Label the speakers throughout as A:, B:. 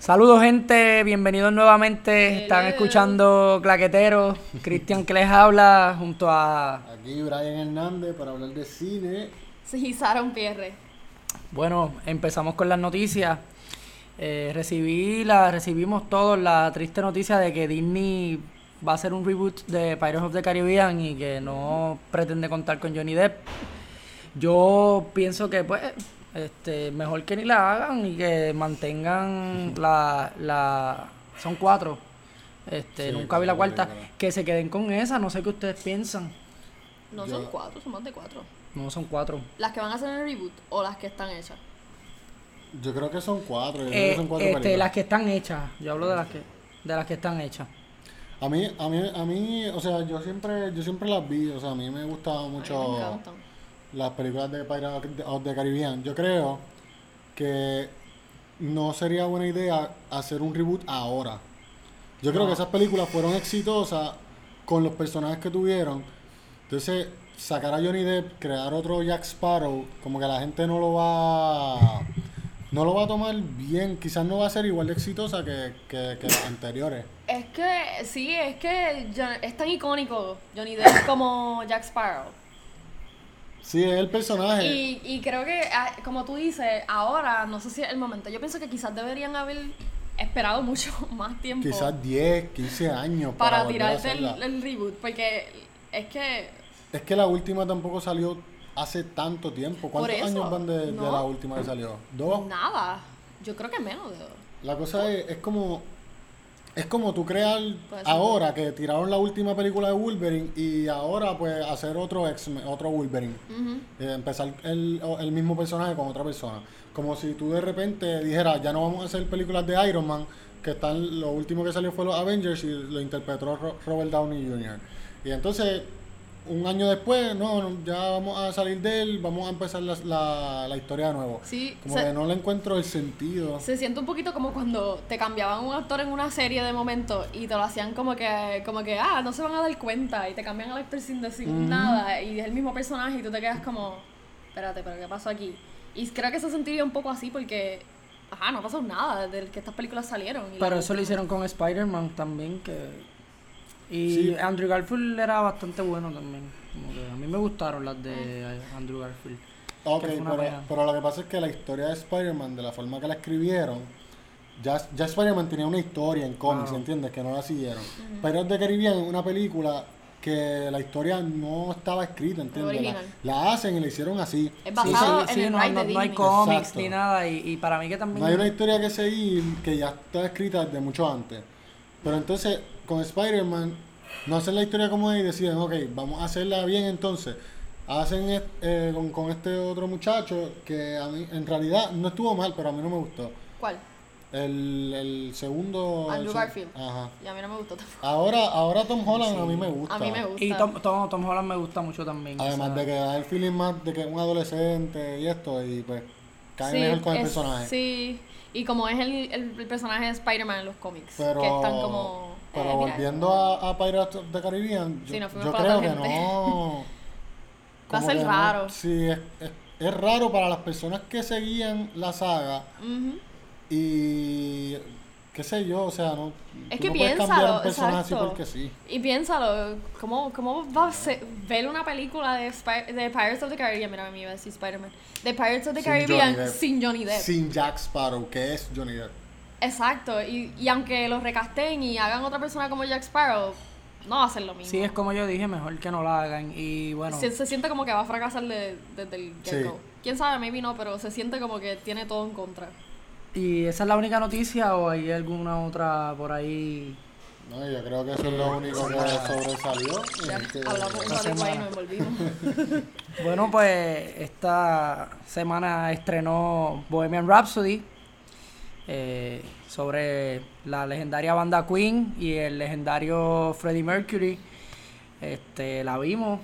A: Saludos gente, bienvenidos nuevamente. Están escuchando Claqueteros. Cristian que les habla junto a...
B: Aquí Brian Hernández para hablar de cine.
C: Sí, Sharon Pierre.
A: Bueno, empezamos con las noticias. Eh, recibí la, recibimos todos la triste noticia de que Disney va a hacer un reboot de Pirates of the Caribbean y que no pretende contar con Johnny Depp. Yo pienso que pues este mejor que ni la hagan y que mantengan la, la son cuatro. Este,
B: Sí,
A: nunca vi la cuarta, que se queden con esa, no sé qué ustedes piensan.
C: No
B: Yo-
C: son cuatro, son más de cuatro.
A: No son cuatro.
C: Las que van a hacer en el reboot o las que están hechas.
B: Yo creo que son cuatro. Yo creo
A: Eh,
B: que son cuatro
A: este,
B: películas.
A: las que están hechas. Yo hablo de las que de las que están hechas.
B: A mí, a mí, a mí, o sea, yo siempre, yo siempre las vi. O sea, a mí me gustaban
C: A mí me
B: mucho
C: encantan.
B: Las películas de Pirates of the Caribbean. Yo creo que no sería buena idea hacer un reboot ahora. Yo creo que esas películas fueron exitosas con los personajes que tuvieron. Entonces, sacar a Johnny Depp, crear otro Jack Sparrow, como que la gente no lo va no lo va a tomar bien. Quizás no va a ser igual de exitosa que, que, que las anteriores.
C: Es que, sí, es que es tan icónico Johnny Depp como Jack Sparrow.
B: Sí, es el personaje.
C: Y, y creo que, ah, como tú dices, ahora, no sé si es el momento. Yo pienso que quizás deberían haber esperado mucho más tiempo
B: Quizás 10, 15 años para,
C: tirarte el, el reboot. Porque es que
B: Es que la última tampoco salió hace tanto tiempo. ¿Cuántos
C: eso,
B: años van de, de la última que salió? ¿Dos?
C: nada. Yo creo que menos de dos.
B: La cosa es, es como es como tú crear ahora que tiraron la última película de Wolverine y ahora pues hacer otro X otro Wolverine. Eh, empezar el, el mismo personaje con otra persona. Como si tú de repente dijeras, ya no vamos a hacer películas de Iron Man, que están, lo último que salió fue los Avengers y lo interpretó Ro- Robert Downey Jr. Y entonces, un año después, no, ya vamos a salir de él, vamos a empezar la, la, la historia de nuevo.
C: Sí,
B: Como
C: se-
B: que no le encuentro el sentido.
C: Se siente un poquito como cuando te cambiaban un actor en una serie de momento y te lo hacían como que, como que, ah, no se van a dar cuenta y te cambian al actor sin decir nada y es el mismo personaje y tú te quedas como, espérate, pero ¿qué pasó aquí? Y creo que se sentiría un poco así porque, ajá, no pasó nada desde que estas películas salieron. y
A: Pero eso lo hicieron con Spider-Man también, que... Y
B: Sí.
A: Andrew Garfield era bastante bueno también. Como que a mí me gustaron las de Andrew Garfield.
B: Ok,
A: que
B: pero, pero lo que pasa es que la historia de Spider-Man, de la forma que la escribieron, ya, ya Spider-Man tenía una historia en cómics,
A: Claro.
B: ¿entiendes? Que no la siguieron. Pirates de Caribbean es una película que la historia no estaba escrita, ¿entiendes? La, hacen y la hicieron así.
C: Es basado
A: sí,
C: en
A: sí,
C: el
A: no,
C: de
A: no hay cómics ni nada. Y, y para mí que también...
B: No hay una historia que seguir que ya está escrita desde mucho antes. Pero entonces, con Spider-Man, no hacen la historia como es y deciden, ok, vamos a hacerla bien entonces. Hacen eh, con, con este otro muchacho que a mí, en realidad, no estuvo mal, pero a mí no me gustó.
C: ¿Cuál?
B: El, el segundo...
C: Andrew
B: el
C: Garfield.
B: Ajá.
C: Y a mí no me gustó tampoco.
B: Ahora, ahora Tom Holland a mí me gusta.
C: A mí me gusta.
A: Y Tom, Tom, Tom Holland me gusta mucho también.
B: Además de que da el feeling más de que es un adolescente y esto, y pues cae
C: Sí,
B: mejor con el
C: es-
B: personaje.
C: Sí, y como es el, el, el personaje de Spider-Man en los cómics,
B: Pero,
C: que están como...
B: pero
C: eh, mira,
B: volviendo a, a Pirates of the Caribbean, yo,
C: nos
B: creo que no.
C: Va a ser
B: no-
C: raro.
B: sí, es, es, es raro para las personas que seguían la saga y qué sé yo, o sea, no,
C: Es que
B: no cambiar
C: piénsalo,
B: un personaje así porque sí.
C: Y piénsalo, ¿cómo, cómo va a ser, ver una película de, Spy- de Pirates of the Caribbean? Mira, me iba a decir Spider-Man. De Pirates of the
B: Sin
C: Caribbean
B: Johnny
C: sin Johnny Depp.
B: Sin Jack Sparrow, que es Johnny Depp.
C: Exacto, y, y aunque lo recasten y hagan otra persona como Jack Sparrow, no va a ser lo mismo.
A: Sí, es como yo dije, mejor que no la hagan. Y bueno,
C: se, se siente como que va a fracasar de- desde el
B: Sí.
C: get-go. Quién sabe, maybe no, pero se siente como que tiene todo en contra.
A: ¿y esa es la única noticia o hay alguna otra por ahí?
B: No, yo creo que eso es lo único que sobresalió.
C: Ya
B: es que-
C: hablamos un ahí y nos envolvimos.
A: Bueno, pues esta semana estrenó Bohemian Rhapsody eh, sobre la legendaria banda Queen y el legendario Freddie Mercury. Este, la vimos.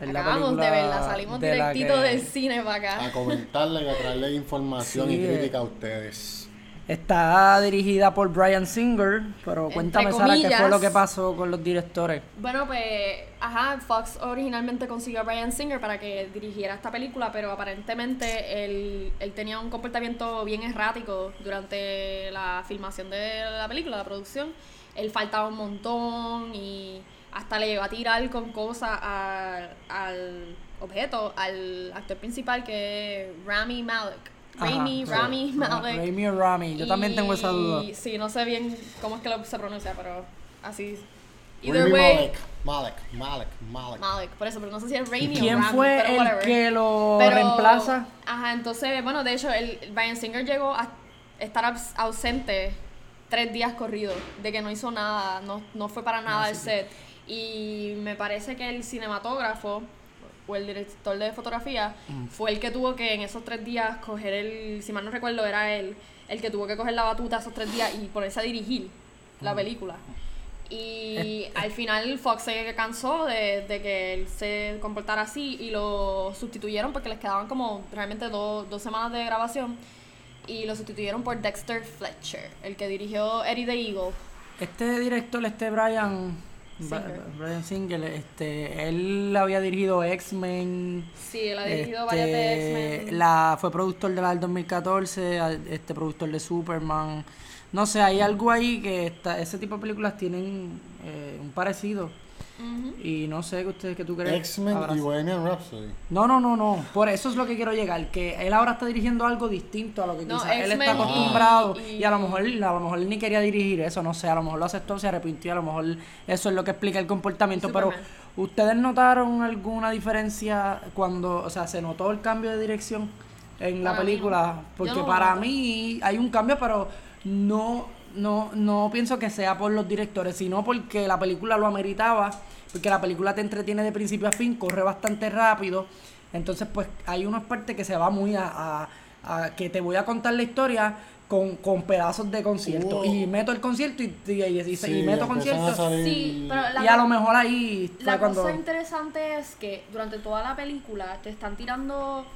C: Acabamos de verla, salimos
A: de
C: directito
A: que-
C: del cine para
B: a
C: acá.
B: comentarle y a traerle información
A: Sí,
B: y
A: eh.
B: crítica a ustedes.
A: Está dirigida por Brian Singer, pero cuéntame, Sara, ¿qué fue lo que pasó con los directores?
C: Bueno, pues, ajá, Fox originalmente consiguió a Brian Singer para que dirigiera esta película, pero aparentemente él, él tenía un comportamiento bien errático durante la filmación de la película, la producción. Él faltaba un montón y hasta le llegó a tirar con cosas al objeto, al actor principal que es Rami Malek.
A: Ajá,
C: Rami,
A: sí.
C: Malek.
A: Rami o Rami, yo también tengo esa duda.
C: Y Sí, no sé bien cómo es que lo, se pronuncia, pero así. Either way,
B: Malek, Malek, Malek, Malek.
C: Malek, por eso, pero no sé si es Raimi o
A: ¿Quién
C: Rami,
A: fue
C: pero
A: el
C: whatever.
A: que lo
C: Pero-
A: reemplaza?
C: Ajá, entonces, bueno, de hecho, el Brian Singer llegó a estar abs- ausente tres días corridos, de que no hizo nada, no, no fue para nada al set. Y me parece que el cinematógrafo o el director de fotografía
A: Mm.
C: fue el que tuvo que en esos tres días coger el, si mal no recuerdo, era él, el que tuvo que coger la batuta esos tres días y ponerse a dirigir la
A: Mm.
C: película. Y al final Fox se cansó de, de que él se comportara así y lo sustituyeron porque les quedaban como realmente dos dos semanas de grabación y lo sustituyeron por Dexter Fletcher, el que dirigió Eddie the Eagle.
A: Este director, este Brian
C: Singer.
A: Brian Singer, este, él había dirigido X-Men.
C: Sí, él ha dirigido varias de
A: este,
C: X-Men.
A: la fue productor de la del 2014, a- este productor de Superman. No sé, hay algo ahí que está, ese tipo de películas tienen eh, un parecido. Y no sé qué ustedes que tú crees.
B: X-Men y. Bohemian Rhapsody.
A: No, no, no, no. Por eso es lo que quiero llegar, que él ahora está dirigiendo algo distinto a lo que
C: No,
A: quizás él está acostumbrado y,
C: y-
A: a lo mejor a lo mejor él ni quería dirigir eso, no sé, a lo mejor lo aceptó, se arrepintió, a lo mejor eso es lo que explica el comportamiento, pero ustedes notaron alguna diferencia cuando, o sea, se notó el cambio de dirección en la
C: Para
A: película,
C: no.
A: Porque
C: no
A: para mí hay un cambio, pero no no no pienso que sea por los directores, sino porque la película lo ameritaba, porque la película te entretiene de principio a fin, corre bastante rápido, entonces pues hay unas partes que se va muy a, a- a que te voy a contar la historia con, con pedazos de concierto y meto el concierto y, y, y- meto
B: empiezan a
A: concierto
B: salir-
C: Sí, pero la-
A: y a lo mejor ahí
C: La
A: cuando
C: cosa interesante es que durante toda la película te están tirando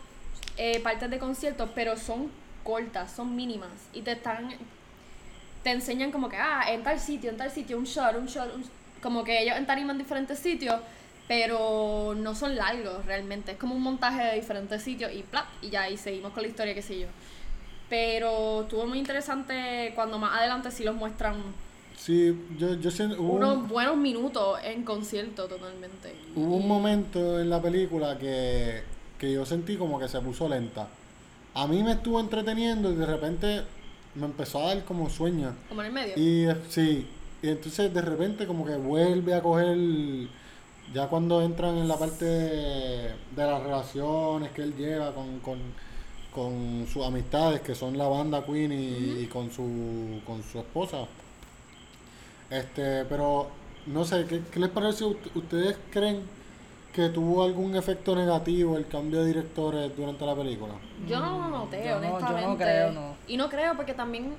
C: eh, partes de conciertos, pero son cortas, son mínimas. Y te están. Te enseñan como que, ah, en tal sitio, en tal sitio, un shot, un shot, un- como que ellos entariman en diferentes sitios, pero no son largos realmente. Es como un montaje de diferentes sitios y plap, y ya, y seguimos con la historia, qué sé yo. Pero estuvo muy interesante cuando más adelante sí los muestran
B: Sí, yo, yo siento. Hubo,
C: unos
B: un,
C: buenos minutos en concierto totalmente.
B: hubo un momento en la película que, que yo sentí como que se puso lenta. A mí me estuvo entreteniendo y de repente me empezó a dar como sueño.
C: Como en el medio.
B: Y sí, y entonces de repente como que vuelve a coger, ya cuando entran en la parte de, de las relaciones que él lleva con, con, con sus amistades, que son la banda Queen y, y con, su, con su esposa. Este, pero no sé, ¿qué, qué les parece? Ust- ¿Ustedes creen que tuvo algún efecto negativo el cambio de directores durante la película?
C: Yo no lo noté,
A: Yo no- yo no
C: honestamente.
A: creo, no.
C: Y no creo porque también,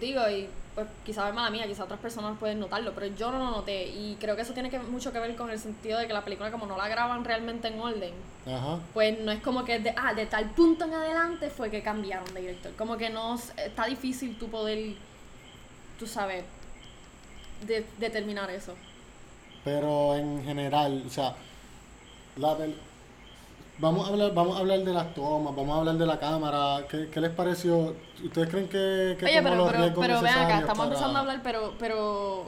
C: digo, y pues quizás es mala mía, quizás otras personas pueden notarlo, pero yo no lo noté. Y creo que eso tiene que, mucho que ver con el sentido de que la película, como no la graban realmente en orden,
B: Ajá.
C: pues no es como que de, ah, de tal punto en adelante fue que cambiaron de director. Como que no, está difícil tú poder, tú sabes, de- determinar eso.
B: Pero en general, o sea, la vamos a hablar, vamos a hablar de las tomas, vamos a hablar de la cámara. ¿Qué, qué les pareció? ¿Ustedes creen que, que
C: Oye, pero,
B: los
C: pero, pero vean acá, estamos
B: para-
C: empezando a hablar, pero, pero,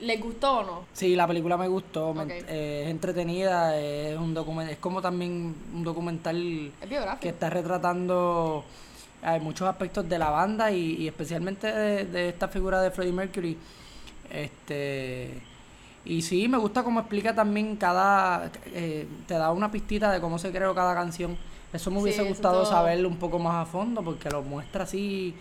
C: ¿les gustó o no?
A: Sí, la película me gustó, me- eh, es entretenida, es un documental, es como también un documental
C: Es biográfico.
A: que está retratando eh, muchos aspectos de la banda y, y especialmente de, de esta figura de Freddie Mercury. Este y sí, me gusta cómo explica también cada, eh, te da una pistita de cómo se creó cada canción. Eso me hubiese gustado
C: todo-
A: saberlo un poco más a fondo porque lo muestra así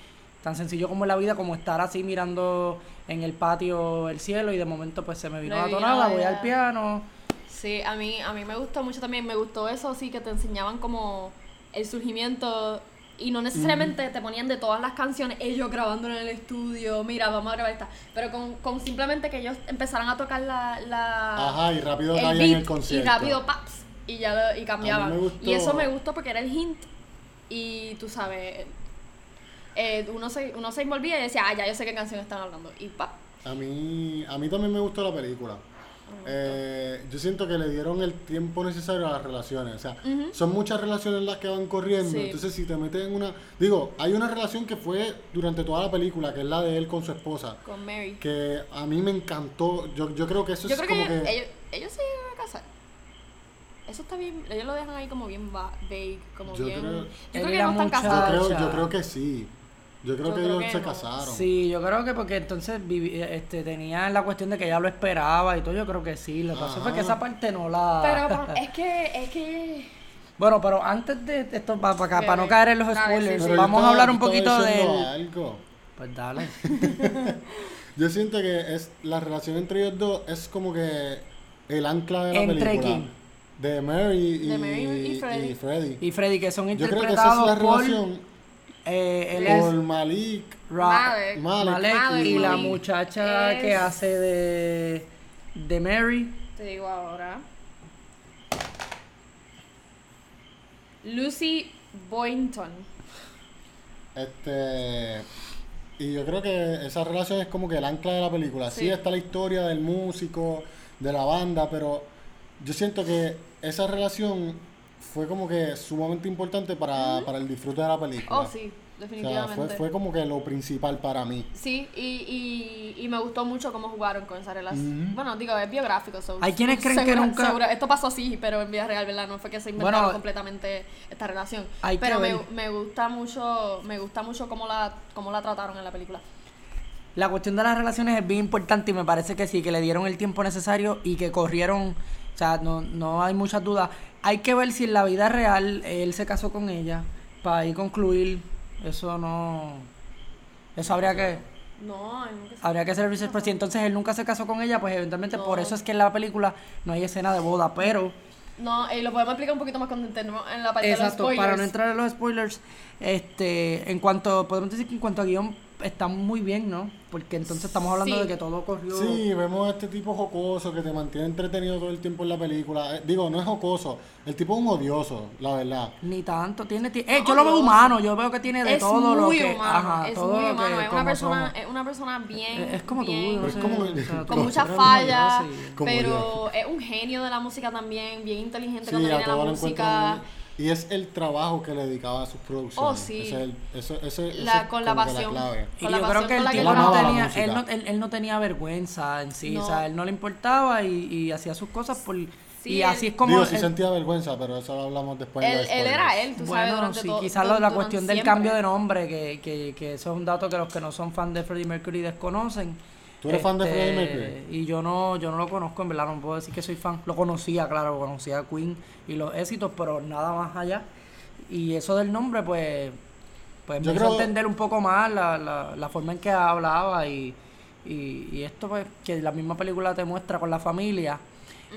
A: tan sencillo como es la vida, como estar así mirando en el patio el cielo y de momento pues se me vino la tonada, voy al piano.
C: Sí, a mí, a mí me gustó mucho también, me gustó eso, sí, que te enseñaban como el surgimiento y no necesariamente te ponían de todas las canciones, ellos grabando en el estudio, mira, vamos a grabar esta, pero con, con simplemente que ellos empezaran a tocar la... la
B: Ajá, y rápido
C: el beat
B: en el concierto.
C: Y rápido, paps, y ya lo- y cambiaban.
B: me gustó-
C: Y eso me gustó porque era el hint y tú sabes, eh, uno, se, uno se envolvía y decía, ah, ya yo sé qué canción están hablando. Y pa.
B: A mí, a mí también me gustó la película. Eh, yo siento que le dieron el tiempo necesario a las relaciones. O sea, son muchas relaciones las que van corriendo.
C: Sí.
B: Entonces, si te metes en una. Digo, hay una relación que fue durante toda la película, que es la de él con su esposa.
C: Con Mary.
B: Que a mí me encantó. Yo, yo creo que eso
C: Yo
B: es
C: creo que
B: como
C: ellos,
B: que.
C: ellos, ellos se iban a casar. Eso está bien, ellos lo dejan ahí como bien va- vague, como
B: Yo
C: bien...
B: creo-
C: yo creo que no están.
B: Yo
C: casados.
B: creo, yo creo que sí. Yo creo
C: Yo
B: que
C: creo
B: ellos
C: que
B: se
C: no.
B: casaron.
A: Sí, yo creo que porque entonces vivi- este, tenía la cuestión de que ella lo esperaba y todo, yo creo que sí. Lo que pasó fue que esa parte no la...
C: Pero pa- es que, es que...
A: Bueno, pero antes de esto, para, para, no caer en los spoilers.
B: Pero
A: vamos a hablar un poquito del...
B: algo.
A: Pues dale.
B: Yo siento que es la relación entre ellos dos es como que el ancla de la
A: ¿Entre
B: película.
A: quién?
B: De Mary y,
C: De Mary y
B: y
C: Freddy.
B: Freddy.
A: Y Freddy, que son
B: Yo creo que esa es
A: interpretados
B: la
A: por...
B: relación
A: eh, él
B: por
A: es
B: Malik,
A: Ra-
C: Malek.
B: Malek,
A: Malek
C: Malek,
A: y la muchacha que hace de... De Mary.
C: Te digo ahora. Lucy Boynton.
B: Este. Y yo creo que esa relación es como que el ancla de la película. Sí,
C: Sí.
B: está la historia del músico, de la banda, pero yo siento que esa relación fue como que sumamente importante para, para el disfrute de la película.
C: Oh, sí,
B: O sea,
C: definitivamente.
B: fue, fue como que lo principal para mí.
C: Sí, y, y, y me gustó mucho cómo jugaron con esa relación. Bueno, digo, es biográfico. so-
A: Hay quienes creen que nunca-
C: segura- esto pasó así, pero en vida real, ¿verdad? No fue que se inventaron
A: Bueno,
C: completamente esta relación.
A: hay que
C: pero me, me gusta mucho, me gusta mucho cómo la, cómo la trataron en la película.
A: La cuestión de las relaciones es bien importante y me parece que sí, que le dieron el tiempo necesario y que corrieron, o sea, no, no hay muchas dudas. Hay que ver si en la vida real él se casó con ella para ahí concluir. Eso no... Eso habría que...
C: No, ay, nunca se-
A: Habría que hacer el research, pero si entonces él nunca se casó con ella, pues eventualmente por eso es que en la película no hay escena de boda, pero...
C: No, eh, lo podemos explicar un poquito más cuando entremos en la parte
A: Exacto,
C: de los spoilers.
A: para no entrar en los spoilers, este, en cuanto, podemos decir que en cuanto a guion está muy bien, ¿no? Porque entonces estamos hablando
C: Sí.
A: de que todo corrió...
B: Sí, vemos a este tipo jocoso que te mantiene entretenido todo el tiempo en la película. Eh, digo, no es jocoso, el tipo es un odioso, la verdad.
A: Ni tanto, tiene... ti- eh,
C: No,
A: yo lo veo
C: no.
A: humano, yo veo que tiene de
C: es
A: todo lo que...
C: humano,
A: ajá,
C: es
A: todo
C: muy
A: lo
C: humano,
A: que
C: es una persona,
A: somos.
C: es una persona bien,
A: Es- es como tú,
C: bien-
A: no
B: Pero es
A: sé,
B: como-
A: o sea,
C: con muchas
A: tú
C: fallas, pero es un genio de la música también, bien inteligente
B: Sí,
C: cuando
B: a
C: viene la música.
B: Y es el trabajo que le dedicaba a sus producciones.
C: Oh, sí.
B: Ese es el- eso, ese, ese
C: La- con la pasión.
B: clave.
A: Y yo creo que
C: con
A: el
C: la que
A: tipo
B: él
A: no tenía, él no, él, él no tenía vergüenza en sí,
C: No.
A: o sea, él no le importaba y, y hacía sus cosas por...
C: Sí,
A: y
C: él-
A: así es como...
B: Digo, sí
A: él-
B: sentía vergüenza, pero eso lo hablamos después.
C: Él, él era él, tú sabes,
A: Bueno, sí, quizás
C: du-
A: lo de la cuestión del
C: siempre.
A: cambio de nombre, que, que, que eso es un dato que los que no son fan de Freddie Mercury desconocen.
B: ¿Tú eres fan de
A: Este,
B: Freddie Mercury?
A: Y yo no, yo no lo conozco, en verdad, no puedo decir que soy fan. Lo conocía, claro, conocía a Queen y los éxitos, pero nada más allá. Y eso del nombre, pues, pues
B: Yo
A: me hizo entender un poco más la, la, la forma en que hablaba y, y, y esto, pues, que la misma película te muestra con la familia.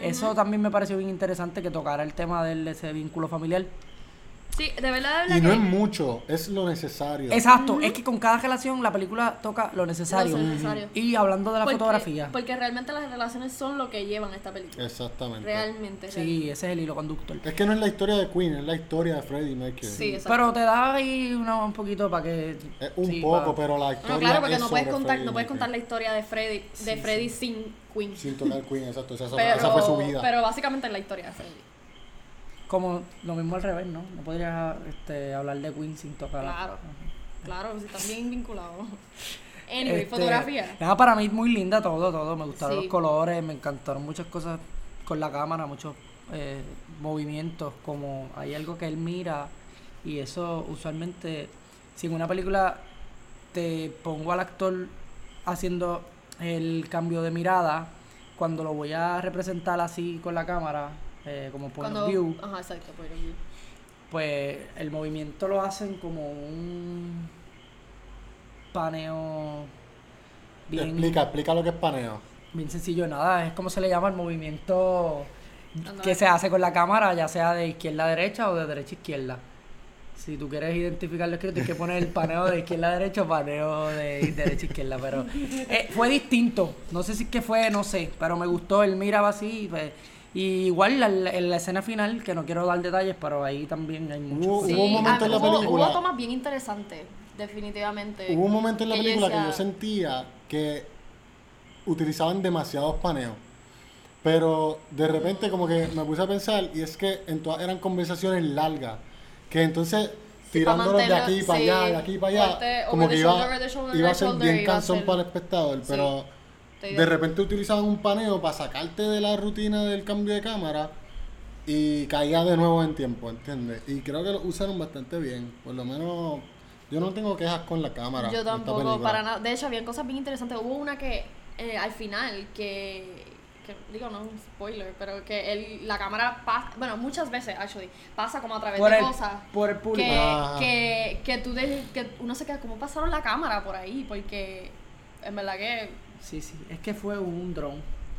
A: Eso también me pareció bien interesante que tocara el tema de ese vínculo familiar.
C: Sí, de verdad, de verdad
B: Y no
C: que-
B: es mucho, es lo necesario.
A: Exacto, es que con cada relación la película toca lo necesario.
C: Lo necesario.
A: Y hablando de la
C: porque,
A: fotografía,
C: Porque realmente las relaciones son lo que llevan esta película.
B: Exactamente.
C: Realmente.
A: sí, ese es el hilo conductor.
B: Es que no es la historia de Queen, es la historia de Freddie Mercury.
C: Sí, exacto.
A: Pero te da ahí una- un poquito para que...
B: Es un
A: sí,
B: poco, pero la historia
C: No, claro, porque
B: es
C: no puedes contar,
B: Freddie
C: no puedes contar la historia de Freddy, de Freddy sin Queen.
B: Sin tocar Queen, exacto. Esa, esa-
C: pero,
B: esa fue su vida.
C: pero básicamente es la historia de Freddy.
A: Como lo mismo al revés, ¿no? No podrías este, hablar de Queen sin tocar.
C: Claro. Claro, sí, están bien vinculados. Anyway,
A: Este,
C: fotografía.
A: nada, para mí muy linda todo, todo. Me gustaron
C: Sí.
A: los colores, me encantaron muchas cosas con la cámara, muchos eh, movimientos, como hay algo que él mira y eso usualmente, si en una película te pongo al actor haciendo el cambio de mirada, cuando lo voy a representar así con la cámara, eh, como point
C: Cuando,
A: of view,
C: Ajá, exacto, point of view.
A: pues el movimiento lo hacen como un paneo bien,
B: Explica, explica lo que es paneo.
A: bien sencillo, nada, es como se le llama el movimiento que se hace con la cámara, ya sea de izquierda a derecha o de derecha a izquierda. Si tú quieres identificarlo escrito, tienes que poner el paneo de izquierda a derecha o paneo de derecha a izquierda. Pero eh, fue distinto. No sé si es que fue, no sé, pero me gustó. Él miraba así. y, pues, y igual la- la- en la escena final, que no quiero dar detalles, pero ahí también hay mucho.
B: Hubo-
C: Sí,
B: un momento
C: ah,
B: en la
C: hubo-
B: película-
C: Hubo tomas bien interesantes. definitivamente.
B: Hubo un momento en la
C: que
B: película que yo sentía que utilizaban demasiados paneos. Pero de repente como que me puse a pensar y es que en todas eran conversaciones largas. Que entonces tirándolos de aquí para
C: sí,
B: allá, de aquí para allá, como
C: the
B: que iba, iba a ser bien cansón
C: ser-
B: para el espectador. Pero de repente utilizaban un paneo para sacarte de la rutina del cambio de cámara y caía de nuevo en tiempo, ¿entiendes? Y creo que lo usaron bastante bien. Por lo menos yo no tengo quejas con la cámara.
C: Yo tampoco, para nada. De hecho, habían cosas bien interesantes. Hubo una que eh, al final, que, que, digo, no es un spoiler, pero que el, la cámara pasa, bueno, muchas veces, actually, pasa como a través
A: Por
C: de
A: el,
C: cosas.
A: por el público.
C: Que,
B: Ajá.
C: que, que tú de- que uno se queda, ¿cómo pasaron la cámara por ahí? Porque en verdad que
A: Sí, sí. Es que fue un dron.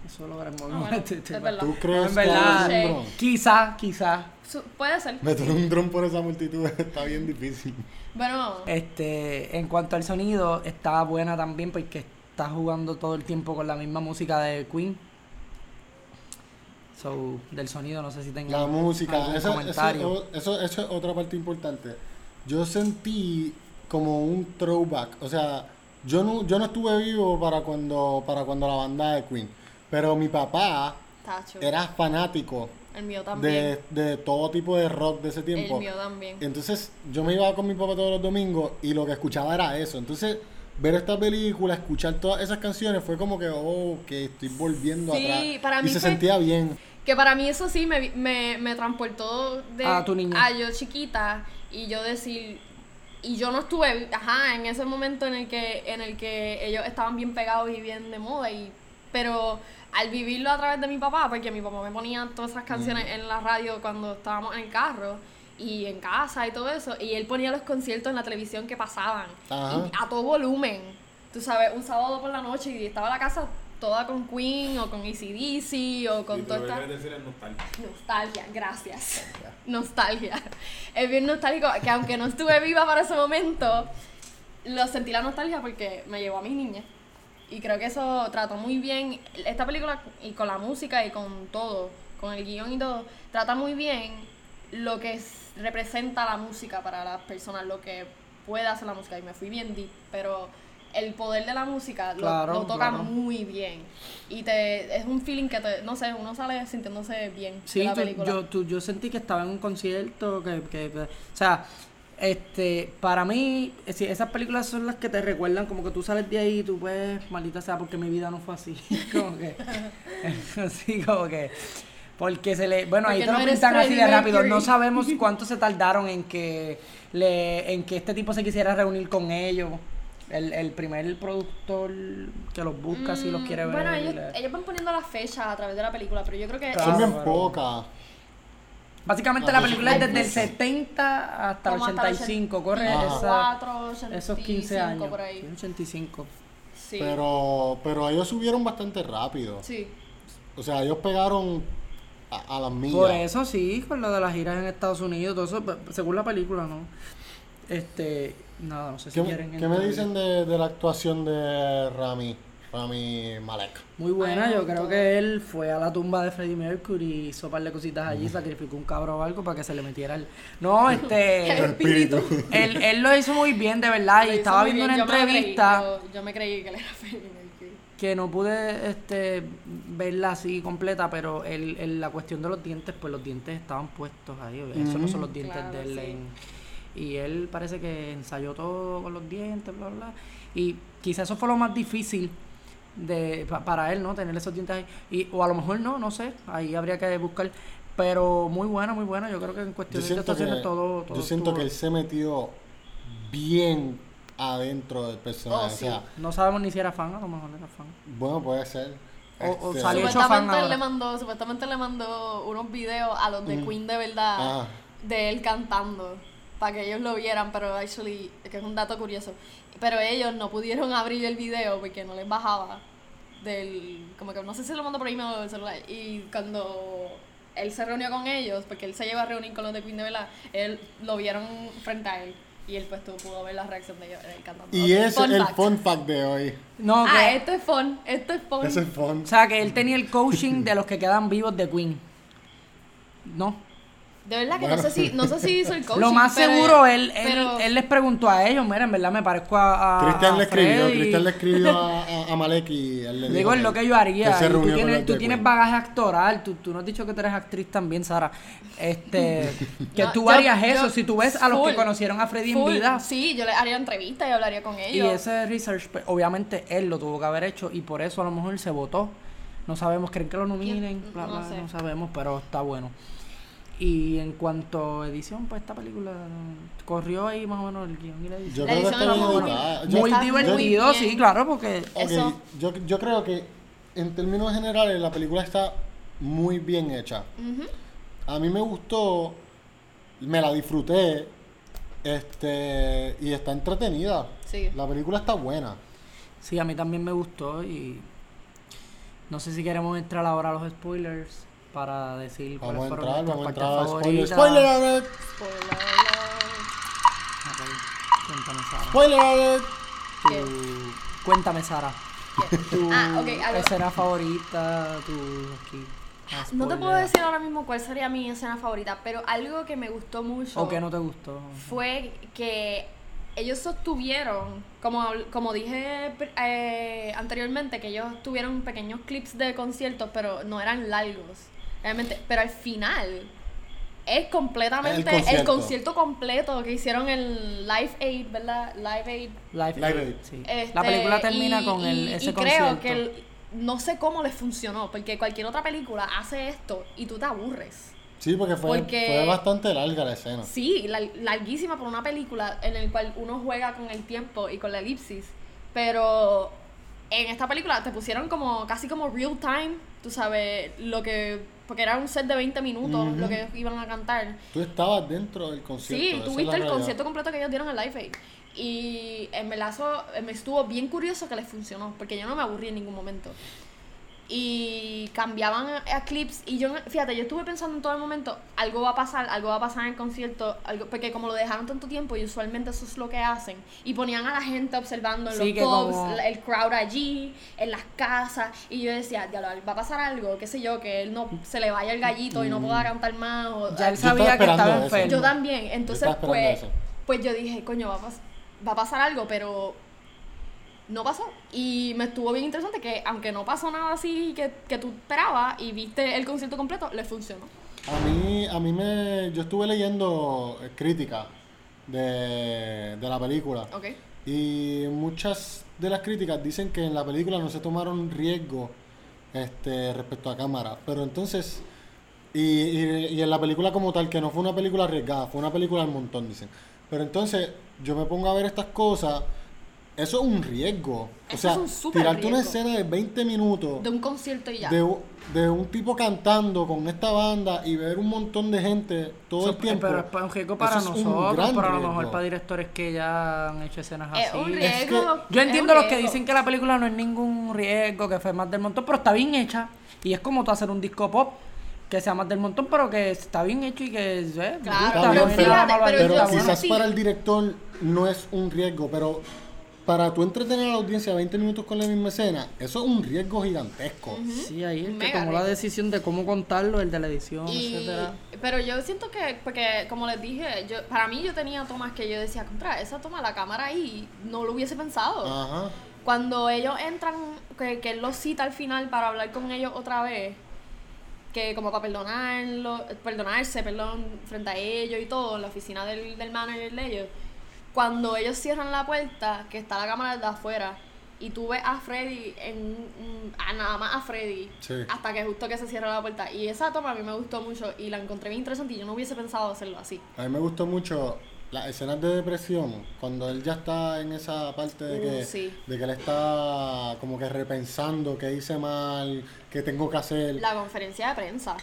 A: Eso lo veremos.
C: Ah, bueno, es verdad.
B: ¿Tú crees
A: En
B: que es un dron?
A: Quizá, quizá.
C: su- puede ser.
B: Meter un dron por esa multitud está bien difícil.
C: Bueno,
A: Este, en cuanto al sonido, está buena también porque está jugando todo el tiempo con la misma música de Queen. So, del sonido, no sé si tenga
B: La música,
A: algún
B: eso, eso,
A: comentario.
B: eso, eso es otra parte importante. Yo sentí como un throwback, o sea, yo no, yo no estuve vivo para cuando, para cuando la banda de Queen, pero mi papá
C: tacho.
B: era fanático
C: El mío también.
B: de, de todo tipo de rock de ese
C: el
B: tiempo.
C: mío también.
B: Entonces yo me iba con mi papá todos los domingos y lo que escuchaba era eso. Entonces ver esta película, escuchar todas esas canciones fue como que, oh, que estoy volviendo
C: Sí,
B: atrás.
C: para
B: y
C: mí
B: se
C: fue-
B: sentía bien.
C: Que para mí eso sí me, me, me transportó de
A: A tu niñez.
C: a yo chiquita y yo decir y yo no estuve ajá en ese momento en el que en el que ellos estaban bien pegados y bien de moda y pero al vivirlo a través de mi papá porque mi papá me ponía todas esas canciones en la radio cuando estábamos en el carro y en casa y todo eso y él ponía los conciertos en la televisión que pasaban y a todo volumen tú sabes un sábado por la noche y estaba la casa toda con Queen o con ACDC o con
D: que
C: esta
D: decir es nostalgia.
C: Nostalgia, gracias. Nostalgia. Es bien nostálgico, que aunque no estuve viva para ese momento, lo sentí la nostalgia porque me llevó a mi niña. Y creo que eso trató muy bien, esta película y con la música y con todo, con el guion y todo, trata muy bien lo que es- representa la música para las personas, lo que puede hacer la música. Y me fui bien deep, pero el poder de la música lo,
A: Claro,
C: lo toca
A: claro.
C: muy bien. Y te es un feeling que te, no sé, uno sale sintiéndose bien de
A: Sí,
C: la
A: tú-
C: película.
A: yo, tú- yo sentí que estaba en un concierto, que, que, que- o sea, este, para mí, esas películas son las que te recuerdan como que tú sales de ahí y tú puedes, maldita sea, porque mi vida no fue así, como que, así como que, porque se le, bueno, ahí te
C: no
A: lo pintan así de rápido, no sabemos cuánto se tardaron en que, le, en que este tipo se quisiera reunir con ellos. El, el primer productor que los busca, si los
C: Mm,
A: quiere ver.
C: Bueno, ellos, van poniendo las fechas a través de la película, pero yo creo que
A: Claro.
B: Son bien pocas.
A: Básicamente
B: Ah,
A: la película es
B: sí.
A: desde el 70 hasta el
C: como hasta
A: 85, corre
B: Ajá.
A: esa-
C: 84,
A: esos 15 años.
C: por ahí.
A: 85.
C: Sí.
B: Pero, pero ellos subieron bastante rápido.
C: Sí.
B: O sea, ellos pegaron a, a las millas.
A: Por eso sí, con lo de las giras en Estados Unidos, todo eso, pe- según la película, ¿no? Este, nada, no sé si
B: ¿Qué,
A: quieren.
B: qué me dicen de, de la actuación de Rami? Rami Malek.
A: Muy buena,
C: Ay, me
A: yo creo que él fue a la tumba de Freddie Mercury y hizo un par de cositas allí, sacrificó un cabro o algo para que se le metiera el... No, este...
C: El espíritu.
A: él, él lo hizo muy bien, de verdad, y
C: Lo
A: estaba viendo
C: bien,
A: una
C: yo me lo creí,
A: entrevista...
C: yo, yo me creí que él era Freddie Mercury.
A: que no pude este verla así completa, pero el, el- la cuestión de los dientes, pues los dientes estaban puestos ahí. Eso no son los dientes
C: Claro,
A: de él.
C: sí.
A: en- y él parece que ensayó todo con los dientes, bla, bla. Y quizás eso fue lo más difícil de pa- para él, ¿no? Tener esos dientes ahí. Y, o a lo mejor no, no sé. Ahí habría que buscar. Pero muy buena, muy buena. Yo creo que en
B: Yo
A: cuestiones de actuaciones todo, todo
B: yo siento
A: estuvo-
B: que él se metió bien adentro del personaje.
C: Oh,
B: O
C: sí.
B: sea,
A: No sabemos ni si era fan, a lo mejor era fan.
B: bueno, puede ser.
A: O- o
B: Este,
A: salió hecho fan
C: Supuestamente él
A: ahora.
C: le mandó, supuestamente le mandó unos videos a los de Queen de verdad
B: Ah.
C: de él cantando para que ellos lo vieran, pero actually, que es un dato curioso. Pero ellos no pudieron abrir el video porque no les bajaba del como que no sé si lo mandó por email o del celular y cuando él se reunió con ellos, porque él se lleva a reunir con los de Queen de verdad, él lo vieron frente a él y él pues tú pudo ver la reacción de ellos él cantando.
B: Y
C: Ok,
B: ese es
C: fun
B: el
C: fact.
B: fun fact de hoy.
A: No,
C: Ah,
A: que-
C: esto es fun, esto es fun.
B: Ese es fun.
A: O sea, que él tenía el coaching de los que quedan vivos de Queen. No.
C: De verdad que
B: Bueno.
C: no sé si, no sé si hizo el coaching.
A: Lo más
C: pero-
A: seguro, él, él,
C: pero-
A: él les preguntó a ellos, mira, en verdad me parezco a, a
B: Cristian le escribió,
A: Freddy".
B: Cristian le escribió a, a, a Malek y él le
A: Digo, es lo que yo
B: él
A: haría. y tú tienes, tú tienes bagaje actoral. Tú, tú no has dicho que tú eres actriz también, Sara. Este, que
C: No,
A: tú
C: yo-
A: harías
C: yo-
A: eso. Si tú ves a los que
C: full,
A: conocieron a Freddy en
C: full.
A: vida.
C: Sí, yo le haría entrevistas y hablaría con
A: Y
C: ellos.
A: ese research, pues, obviamente, él lo tuvo que haber hecho. Y por eso a lo mejor se votó. No sabemos, creen que lo nominen.
C: ¿Quién?
A: Bla,
C: No
A: bla,
C: sé.
A: no sabemos, pero está bueno. Y en cuanto a edición, pues esta película corrió ahí más o menos el guion y la edición.
B: Yo
C: La
B: creo que
C: muy-
A: muy divertido, sí, claro, porque
B: Ok,
C: Eso.
B: yo, yo creo que en términos generales la película está muy bien hecha. A mí me gustó, me la disfruté, este, y está entretenida.
C: Sí.
B: La película está buena.
A: Sí, a mí también me gustó y no sé si queremos entrar ahora a los spoilers para decir cuáles
B: Vamos a
A: fueron
B: entrar,
A: nuestras partes favoritas.
B: Spoiler alert,
C: Spoiler alert.
A: Ok, Cuéntame, Sara.
B: spoiler.
A: Tu- Cuéntame, Sara. Tu
C: Ah,
A: escena favorita, tu... Aquí, ah,
C: No te
A: spoiler.
C: puedo decir ahora mismo cuál sería mi escena favorita, pero algo que me gustó mucho
A: O que no te gustó.
C: fue que ellos sostuvieron, como, como dije eh, anteriormente, que ellos tuvieron pequeños clips de conciertos, pero no eran largos. Realmente, pero al final es completamente
B: El
C: el concierto, completo que hicieron en Live Aid, ¿verdad? Live Aid.
A: Live,
B: Live
A: Aid,
B: Aid.
A: sí.
C: Este,
A: La película termina
C: y-
A: con el,
C: y-
A: ese
C: y
A: concierto.
C: creo que el- no sé cómo les funcionó, porque cualquier otra película hace esto y tú te aburres.
B: Sí, porque fue,
C: Porque-
B: fue bastante larga la escena.
C: Sí, lar- larguísima por una película en el cual uno juega con el tiempo y con la elipsis, pero en esta película te pusieron como casi como real time, tú sabes, lo que porque era un set de 20 minutos lo que iban a cantar.
B: Tú estabas dentro del concierto.
C: Sí, tú viste el
B: realidad.
C: concierto completo que ellos dieron en Live Aid. Y en eh, me estuvo bien curioso que les funcionó, porque yo no me aburrí en ningún momento. Y cambiaban a, clips y yo, fíjate, yo estuve pensando en todo el momento, algo va a pasar, algo va a pasar en el concierto, algo, porque como lo dejaron tanto tiempo y usualmente eso es lo que hacen, y ponían a la gente observando en
A: Sí,
C: los pubs,
A: como-
C: el crowd allí, en las casas, y yo decía, "Diablo, va a pasar algo, qué sé yo, que él no se le vaya el gallito y no pueda cantar más. O,
A: Ya él sabía que estaba enfermo.
C: yo también, entonces pues,
B: eso.
C: pues yo dije, coño, va a, pas- va a pasar algo, pero no pasó. Y me estuvo bien interesante que aunque no pasó nada así que, que tú esperabas y viste el concierto completo, le funcionó.
B: A mí, a mí me. Yo estuve leyendo críticas de, de la película.
C: ¿Ok?
B: Y muchas de las críticas dicen que en la película no se tomaron riesgo este, respecto a cámara. Pero entonces. Y, y, y en la película como tal, que no fue una película arriesgada, fue una película al montón, dicen. Pero entonces yo me pongo a ver estas cosas. Eso es un riesgo. o sea,
C: es un
B: tirarte una escena de 20 minutos
C: De un concierto y ya.
B: de, un tipo cantando con esta banda y ver un montón de gente todo
A: Eso-
B: el tiempo.
A: Pero es un riesgo para
B: eso es un
A: nosotros, pero a lo mejor para directores que ya han hecho escenas
C: es
A: así.
C: un
B: Es
C: riesgo.
B: que-
A: Yo
C: es
A: entiendo los que dicen que la película no es ningún riesgo, que fue más del montón, pero está bien hecha. Y es como tú hacer un disco pop que sea más del montón, pero que está bien hecho y que eh, me
C: Claro,
A: gusta,
B: pero,
C: pero
B: pero
A: bueno.
B: quizás
C: sí.
B: para el director no es un riesgo, pero para tú entretener a la audiencia 20 minutos con la misma escena, eso es un riesgo gigantesco.
A: Sí, ahí es que tomó la decisión de cómo contarlo, el de la edición,
C: Y-
A: etcétera.
C: pero yo siento que, porque como les dije, yo para mí yo tenía tomas que yo decía, contra, esa toma, la cámara ahí, no lo hubiese pensado.
B: Ajá.
C: Cuando ellos entran, que, que él los cita al final para hablar con ellos otra vez, que como para perdonarlo, perdonarse, perdón, frente a ellos y todo, en la oficina del, del manager de ellos, cuando ellos cierran la puerta, que está la cámara de afuera, y tú ves a Freddy, en, a nada más a Freddy,
B: Sí.
C: hasta que justo que se cierra la puerta. Y esa toma a mí me gustó mucho y la encontré bien interesante y yo no hubiese pensado hacerlo así.
B: A mí me gustó mucho las escenas de depresión, cuando él ya está en esa parte de que,
C: Uh, sí.
B: de que él está como que repensando qué hice mal, qué tengo que hacer.
C: La conferencia de prensa.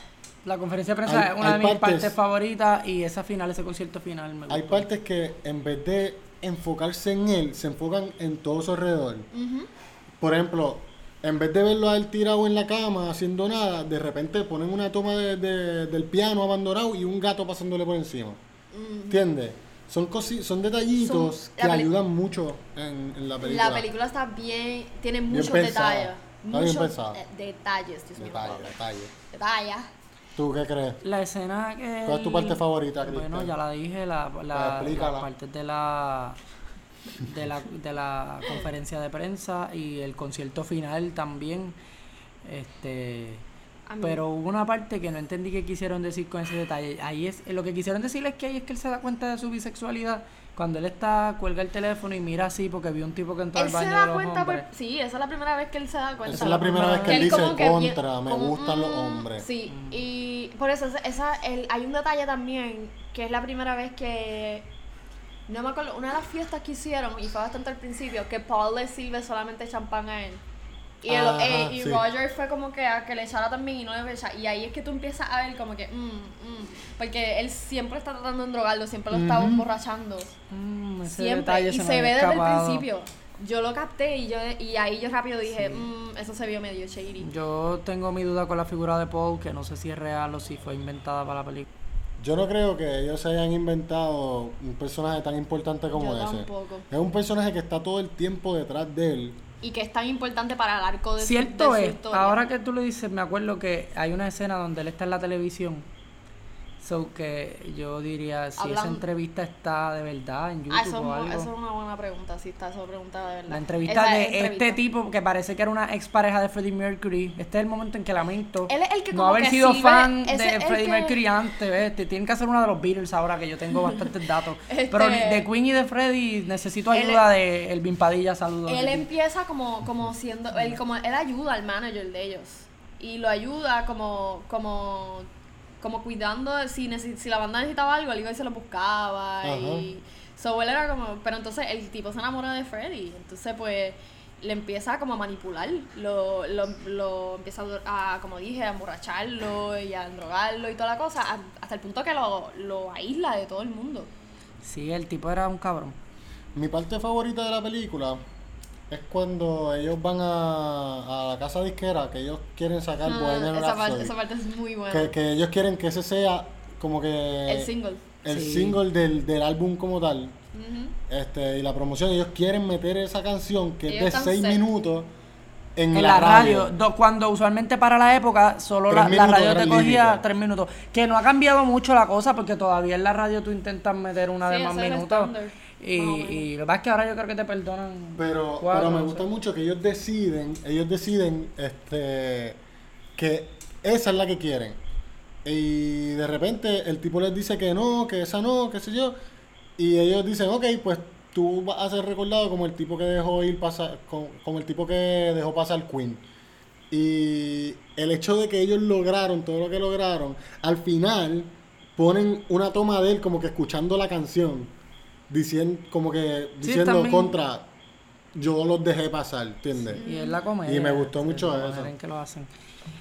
A: La conferencia de prensa
B: Hay-
A: es una de mis
B: partes-
A: partes favoritas y esa final, ese concierto final me
B: Hay
A: gustó.
B: partes que en vez de enfocarse en él, se enfocan en todo su alrededor.
C: Ujú.
B: Por ejemplo, en vez de verlo a él tirado en la cama haciendo nada, de repente ponen una toma de- de- del piano abandonado y un gato pasándole por encima. ¿Entiendes? Son, cosi- son detallitos
C: Son-
B: que ayudan mucho en, en la película.
C: La película está bien, tiene
B: Bien
C: muchos
B: pensada.
C: detalles.
B: Está bien
C: Muchos
B: pensada.
C: eh, detalles, Dios mío,
B: Detalle,
C: Pablo.
B: detalle.
C: Detalles.
B: ¿Tú qué crees?
A: La escena que...
B: ¿Cuál es tu parte favorita,
A: Bueno,
B: Cristian?
A: ya la dije, la, la,
B: explícala.
A: las partes de la, de la de la conferencia de prensa y el concierto final también. Este, pero hubo una parte que no entendí qué quisieron decir con ese detalle. Ahí es lo que quisieron decir es que ahí es que él se da cuenta de su bisexualidad cuando él está cuelga el teléfono y mira así porque vio un tipo que entró
C: Él
A: al
C: se
A: baño de
C: da
A: los
C: cuenta, por-
A: hombres.
C: sí, esa es la primera vez que él se da cuenta.
B: Esa es la primera vez que él dice
C: como que bien-
B: contra, me
C: como,
B: gustan los
C: mm,
B: hombres.
C: Sí, y por eso esa, esa- el- hay un detalle también que es la primera vez que no me acuerdo, una de las fiestas que hicieron y fue bastante al principio que Paul le sirve solamente champán a él. Y, el-
B: Ajá,
C: eh, y
B: sí.
C: Roger fue como que a que le echara también y no le echa. Y ahí es que tú empiezas a ver como que, mm, mm, porque él siempre está tratando de drogarlo, siempre lo está emborrachando.
A: Mm,
C: Siempre. Y
A: se,
C: ve desde el principio. Yo lo capté y yo y ahí yo rápido dije,
A: Sí.
C: "Mm, eso se vio medio shady.
A: Yo tengo mi duda con la figura de Paul, que no sé si es real o si fue inventada para la película.
B: Yo no creo que ellos se hayan inventado un personaje tan importante como
C: Yo
B: ese.
C: tampoco.
B: Es un personaje que está todo el tiempo detrás de él.
C: Y que es tan importante para el arco de su-
A: Cierto
C: de su
A: es,
C: historia.
A: ahora que tú lo dices, me acuerdo que hay una escena donde él está en la televisión. So que yo diría si esa entrevista está de verdad en YouTube
C: Ah, eso,
A: o algo.
C: eso es una buena pregunta, si está esa pregunta de verdad.
A: La entrevista
C: Esa
A: de
C: entrevista.
A: este tipo que parece que era una ex pareja de Freddie Mercury. Este es el momento en que lamento
C: Él es el que
A: no haber
C: que
A: sido fan de Freddie
C: que-
A: Mercury antes. ¿ves? Te Tienen que hacer uno de los Beatles ahora que yo tengo bastantes datos.
C: Este-
A: Pero de Queen y de Freddie necesito
C: Él
A: ayuda de Elvin Padilla. Saludos.
C: Él empieza como, como siendo, él como él ayuda al manager de ellos y lo ayuda como, como, como cuidando de si, si la banda necesitaba algo, él iba y se lo buscaba
B: Ajá.
C: y so él era como, pero entonces el tipo se enamora de Freddy, entonces pues le empieza como a manipular, lo, lo, lo empieza a, como dije, a emborracharlo y a drogarlo y toda la cosa, a- hasta el punto que lo, lo aísla de todo el mundo.
A: Sí, el tipo era un cabrón.
B: Mi parte favorita de la película es cuando ellos van a, a la casa disquera, que ellos quieren sacar
C: Ah,
B: Bohemian
C: esa, parte,
B: Rhapsody.
C: esa parte es muy buena.
B: que, que ellos quieren que ese sea como que
C: el single.
B: el
A: Sí.
B: single del, del álbum como tal. Este, y la promoción, ellos quieren meter esa canción que
C: Ellos
B: es de
C: están
B: 6
C: set.
B: minutos en,
A: En la radio, do- cuando usualmente para la época solo la, la radio te cogía
B: límite.
A: tres minutos. Que no ha cambiado mucho la cosa porque todavía en la radio tú intentas meter una
C: Sí,
A: de más minutos. Y, lo que pasa es que ahora yo creo que te perdonan.
B: Pero,
A: cuatro,
B: pero me
A: no
B: gusta
A: sé.
B: mucho que ellos deciden, ellos deciden este que esa es la que quieren. Y de repente el tipo les dice que no, que esa no, qué sé yo. Y ellos dicen, ok, pues tú vas a ser recordado como el tipo que dejó ir pasar, como, como el tipo que dejó pasar Queen. Y el hecho de que ellos lograron todo lo que lograron, al final ponen una toma de él como que escuchando la canción, diciendo, como que diciendo contra, yo los dejé pasar, ¿entiendes?
A: Y es la comedia.
B: Y me gustó
A: sí,
B: mucho eso.
A: en que lo hacen.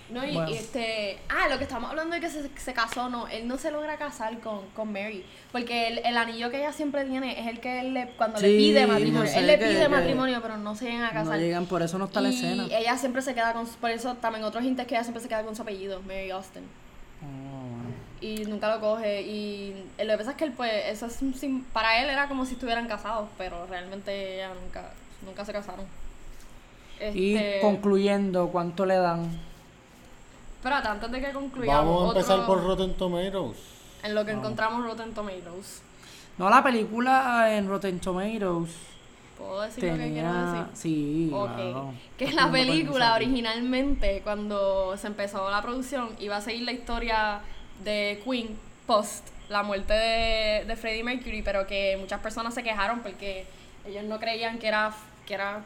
C: No, y,
A: Bueno.
C: y este. Ah, lo que estamos hablando de que se, se casó, no. Él no se logra casar con, con Mary. Porque el, el anillo que ella siempre tiene es el que él le. Cuando le pide
A: no
C: matrimonio.
A: sé,
C: él le
A: que-
C: pide
A: que
C: matrimonio, pero no se llegan a casar.
A: No llegan, por eso no está la
C: y
A: escena.
C: ella siempre se queda con. Por eso también otros hints que ella siempre se queda con su apellido, Mary Austin.
A: Oh.
C: Y nunca lo coge. Y lo que pasa es que él, pues, eso es un sim- para él era como si estuvieran casados, pero realmente ella nunca, nunca se casaron.
A: Y
C: Este,
A: concluyendo, ¿cuánto le dan?
C: Espérate, antes de que concluyamos.
B: Vamos a empezar
C: otro-
B: por Rotten Tomatoes.
C: En lo que encontramos Rotten Tomatoes.
A: No, la película en Rotten Tomatoes
C: ¿Puedo decir lo que quiero decir?
A: Sí,
C: Ok.
A: claro.
C: Que la película originalmente, cuando se empezó la producción, iba a seguir la historia de Queen post la muerte de, de Freddie Mercury, pero que muchas personas se quejaron porque ellos no creían que era, que era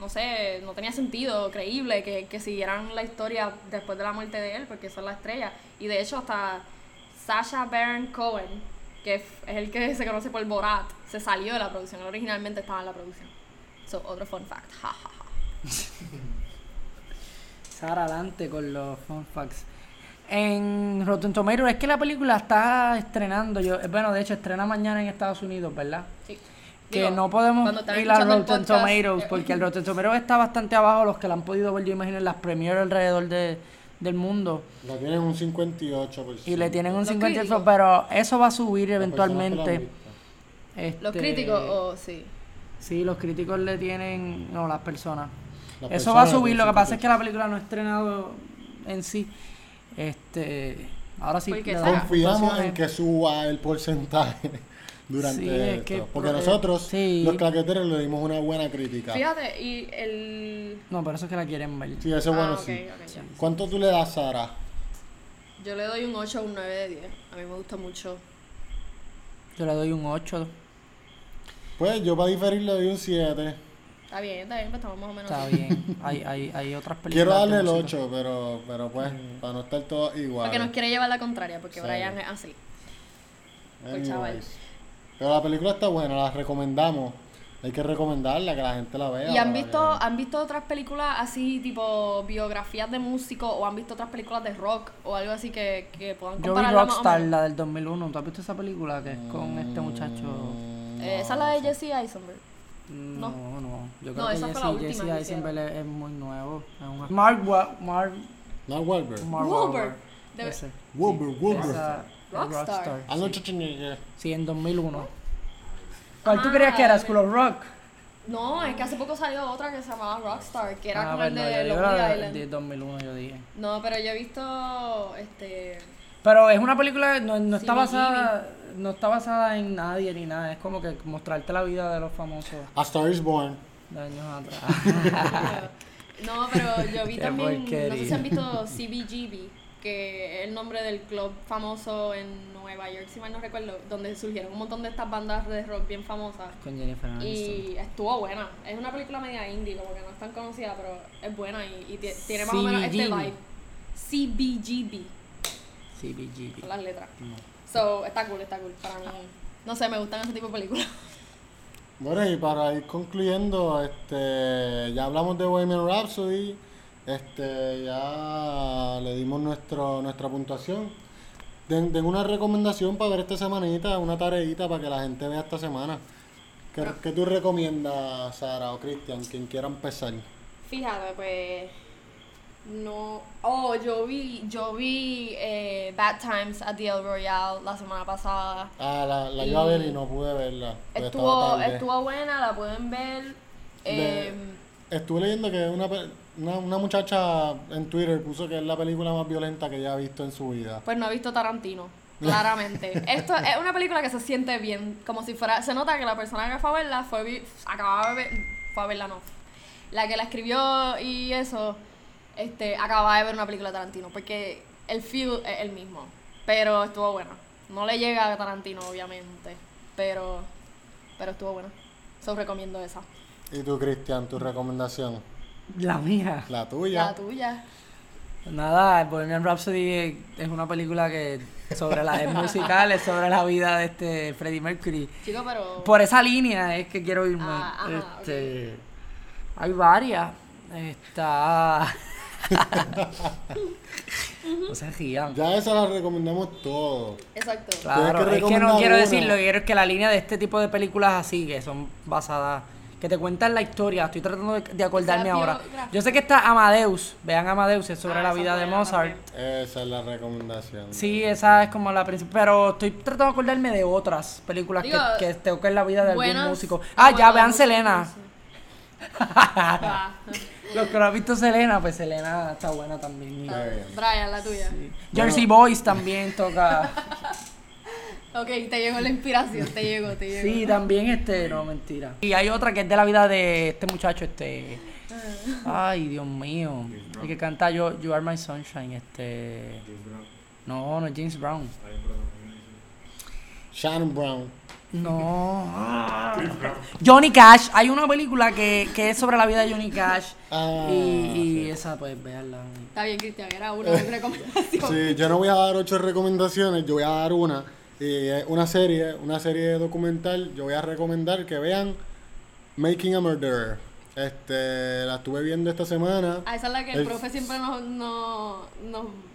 C: no sé, no tenía sentido, creíble, que, que siguieran la historia después de la muerte de él, porque son la estrella. Y de hecho hasta Sasha Baron Cohen, que es el que se conoce por Borat, se salió de la producción. Originalmente estaba en la producción. So, otro fun fact. Ja, ja, ja.
A: Sara adelante con los fun facts. En Rotten Tomatoes, es que la película está estrenando, yo, eh, bueno, de hecho estrena mañana en Estados Unidos, ¿verdad?
C: Sí.
A: Que
C: Digo,
A: no podemos ir a Rotten
C: podcast,
A: Tomatoes,
C: eh,
A: porque el Rotten Tomatoes está bastante abajo, los que la han podido ver, yo imagino, en las premieres alrededor de, del mundo.
B: La tienen un 58%.
A: Y le tienen un
C: Los
A: 50,
C: críticos.
A: pero eso va a subir eventualmente.
B: visto.
C: Los
A: Este,
C: críticos, oh, sí.
A: Sí, los críticos le tienen, no, las personas.
B: Las
A: Eso va a subir,
B: le
A: lo que pasa es que la película no ha estrenado en sí. Este, Ahora sí. Le
B: Confiamos en que suba el porcentaje durante
A: Sí, es
B: esto.
A: que,
B: porque
A: eh,
B: nosotros,
A: sí.
B: los claqueteros, le dimos una buena crítica.
C: Fíjate, y el...
A: No, por eso es que la quieren ver.
B: Sí, ese es
C: Ah,
B: bueno,
C: ok,
B: sí. ¿Cuánto tú le das, Sara?
C: Yo le doy un 8 o un 9 de 10. A mí me gusta mucho.
A: Yo le doy un 8.
B: Pues yo para diferir le doy un 7.
C: Está bien, está bien, pues estamos más o menos
A: Está bien. Hay, hay, hay otras películas.
B: Quiero darle el
A: música.
B: 8, pero, pero pues, para no estar todos igual.
C: Porque nos quiere llevar la contraria, porque
B: Sí.
C: Brian es así. Pues, chaval.
B: Pero la película está buena, la recomendamos. Hay que recomendarla, que la gente la vea.
C: ¿Y han visto,
B: que-
C: han visto otras películas así, tipo biografías de músicos, o han visto otras películas de rock, o algo así que, que puedan
A: Yo vi Rockstar, la del 2001. ¿Tú has visto esa película que es con este muchacho?
B: Mm,
C: Eh, esa es la de Jesse Eisenberg.
A: No, no. Yo creo
C: No,
A: que
C: esa fue la
A: Jesse,
C: última
A: Jesse Eisenberg es, es muy nuevo. Es un- Mark, Wa- Mark,
B: No, Wahlberg.
A: Mark
C: Wahlberg.
A: Wahlberg.
C: Debe-
A: Ese.
B: Wahlberg, Wahlberg.
A: Esa-
C: Rockstar.
A: Rockstar.
B: Arnold Schwarzenegger.
A: Sí, en 2001. ¿Cuál tú
C: Ah,
A: creías que era? School of Rock.
C: No, es que hace poco salió otra que se llamaba Rockstar, que era
A: Ah,
C: como el
A: no,
C: de Lonely Island.
A: de 2001, yo dije.
C: No, pero yo he visto este
A: Pero es una película, no, no está
C: Sí,
A: basada no está basada en nadie ni nada. Es como que mostrarte la vida de los famosos
B: A Star is Born.
A: de años atrás.
C: No, pero yo vi
A: Qué
C: también, no sé si han visto CBGB, que es el nombre del club famoso en Nueva York, si mal no recuerdo, donde surgieron un montón de estas bandas de rock bien famosas.
A: Con Jennifer Aniston.
C: Y estuvo buena. Es una película media indie, como que no es tan conocida, pero es buena y, y ti- tiene más o menos este vibe. CBGB,
A: CBGB.
C: son las letras. So, está cool, está cool para mí. No sé, me gustan ese tipo de películas.
B: Bueno, y para ir concluyendo, este, ya hablamos de Bohemian Rhapsody, este, ya le dimos nuestro, nuestra puntuación. Den, den una recomendación para ver esta semanita, una tareita para que la gente vea esta semana. ¿Qué, qué tú recomiendas, Sara o Cristian, quien quiera empezar?
C: Fíjate, pues. No. Oh, yo vi, yo vi eh, Bad Times at the El Royale la semana pasada.
B: Ah, la, la iba a ver y no pude verla.
C: Estuvo, estuvo buena, la pueden ver.
B: De-
C: Eh,
B: Estuve leyendo que una, pe- una, una muchacha en Twitter puso que es la película más violenta que ella ha visto en su vida.
C: pues no he visto Tarantino, claramente. Esto es una película que se siente bien, como si fuera. Se nota que la persona que fue a verla fue. Acababa de ver. Fue a verla, no. La que la escribió y eso. Este, acababa de ver una película de Tarantino, porque el feel es el mismo. Pero estuvo buena. No le llega a Tarantino, obviamente. Pero. Pero estuvo buena. So recomiendo esa.
B: ¿Y tú, Cristian, tu recomendación?
A: La mía.
B: La tuya.
C: La tuya.
A: Nada, Bohemian Rhapsody es una película que sobre las es musical, es sobre la vida de este Freddie Mercury.
C: Chico, pero.
A: Por esa línea es que quiero irme.
C: Ah, ajá,
A: este, Hay varias. Está. no se rían.
B: Ya esa la recomendamos todo.
C: Exacto.
A: Claro,
B: que
A: es que no quiero decirlo, quiero es que la línea de este tipo de películas así, que son basadas, que te cuentan la historia, estoy tratando de, de acordarme
C: sea,
A: ahora. Yo sé que está Amadeus, vean Amadeus, es sobre
C: Ah,
A: la vida de Mozart.
B: Esa es la recomendación.
A: Sí, esa es como la principal, pero estoy tratando de acordarme de otras películas
C: Digo,
A: que, que toquen la vida de algún músico.
C: ah,
A: ya,
C: bueno,
A: vean
C: música,
A: Selena. Los que no han visto Selena, pues Selena está buena también.
B: Está bien.
C: Brian, la tuya.
A: Jersey Boys también toca.
C: Ok, te llegó la inspiración, te llegó, te llegó.
A: Sí, también este, no, mentira. Y hay otra que es de la vida de este muchacho, este. Ay, Dios mío. El que canta yo, You Are My Sunshine, este. No, no es James Brown.
B: Shannon Brown.
A: No. Johnny Cash. Hay una película que, que es sobre la vida de Johnny Cash.
B: Ah,
A: y y
B: sí.
A: esa, pues, veanla.
C: Está bien, Cristian, era una recomendación.
B: Sí, yo no voy a dar ocho recomendaciones, yo voy a dar una. Y es una serie, una serie documental. Yo voy a recomendar que vean Making a Murderer. Este, la estuve viendo esta semana.
C: Ah, esa es la que el,
B: El-
C: profe siempre nos... nos-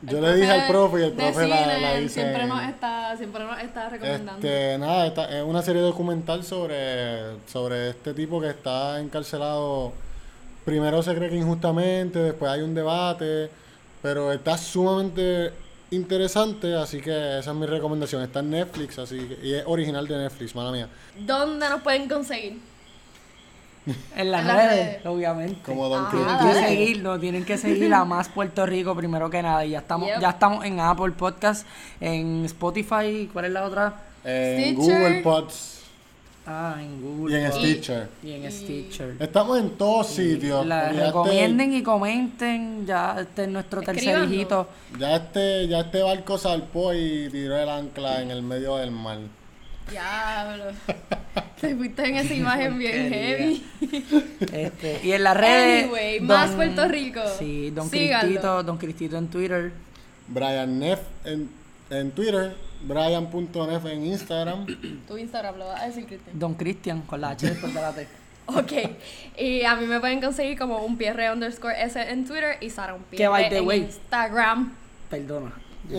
C: el
B: Yo le dije al profe y el
C: de
B: profe la-
C: cine
B: la dice
C: Siempre nos está, siempre nos está recomendando.
B: Este, nada, esta- es una serie documental sobre, sobre este tipo que está encarcelado. Primero se cree que injustamente, después hay un debate, pero está sumamente interesante, así que esa es mi recomendación. Está en Netflix, así que, y es original de Netflix, mala mía.
C: ¿Dónde nos pueden conseguir?
A: En las
C: En las
A: redes,
C: redes.
A: obviamente.
B: Como Don
C: Ah,
A: Tienen que
B: dice.
A: seguirnos, tienen que seguir a Más Puerto Rico primero que nada. Y ya estamos,
C: Yep.
A: ya estamos en Apple Podcast, en Spotify, ¿cuál es la otra?
B: En
C: Stitcher.
B: Google Pods
A: Ah, en
B: y
A: Google.
B: en
A: Pod-
B: Stitcher.
A: y en
C: Y-
A: Stitcher.
B: Estamos en todos sitios.
A: La
B: este-
A: recomienden y comenten. Ya este es nuestro tercer hijito.
B: Ya este, ya este barco salpó y tiró el ancla en el medio del mar.
C: Diablo. Te fuiste en esa imagen bien heavy.
A: Este, y en las redes.
C: Anyway, Más Puerto Rico.
A: Sí, Don
C: Síganlo.
A: Cristito, Don Cristito en Twitter.
B: Brian Neff en, en Twitter, Brian.neff en Instagram.
C: Tu Instagram lo vas a decir, Cristian.
A: Don Cristian con la H después de la T.
C: Ok. Y a mí me pueden conseguir como un PR underscore S en Twitter y Sara un
A: the
C: en
A: way.
C: Instagram.
A: Perdona.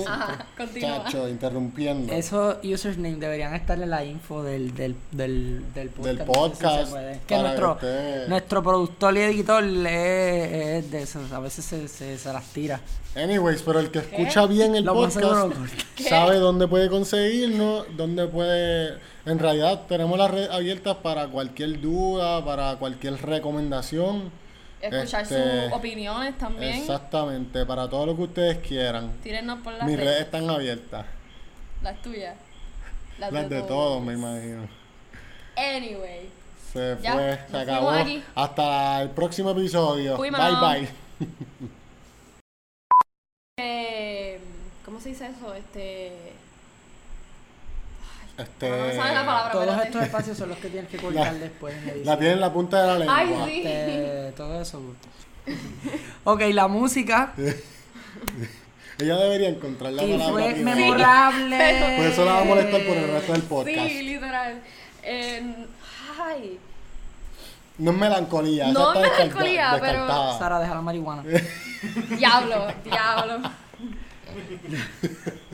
C: Ajá, continúa.
B: Chacho, interrumpiendo.
A: Esos username deberían estar en la info del, del, del, del podcast.
B: Del
A: no sé si
B: podcast,
A: puede. Que nuestro,
B: usted-
A: nuestro productor y editor es, es de esos. A veces se, se, se las tira.
B: Anyways, pero el que escucha bien el
A: Lo
B: podcast sabe dónde puede conseguirnos, dónde puede... En realidad tenemos las redes abiertas para cualquier duda, para cualquier recomendación.
C: Escuchar
B: Este,
C: sus opiniones también.
B: Exactamente, para todo lo que ustedes quieran.
C: Tírennos por las
B: Mis redes
C: redes.
B: están abiertas.
C: Las tuyas. Las,
B: Las de todos, me imagino.
C: Anyway.
B: Se
C: Ya,
B: fue, se acabó.
C: aquí.
B: Hasta el próximo episodio.
C: Fuimos.
B: Bye bye.
C: Eh, ¿Cómo se dice eso? Este.
B: Este,
C: No me sale la palabra.
A: Todos
C: espérate.
A: estos espacios son los que tienes que cortar
B: La-
A: después en edición.
B: la tiene en la punta de la lengua.
C: Ay, sí.
A: Este, todo eso. ok, la música.
B: Ella debería encontrar la
A: Y
B: palabra.
A: fue memorable.
B: Por eso la vamos a molestar por el resto del podcast.
C: Sí, literal. En- ay.
B: No es melancolía.
C: No es
B: descarta-
C: melancolía, pero-.
A: Sara, deja la marihuana.
C: Diablo, diablo.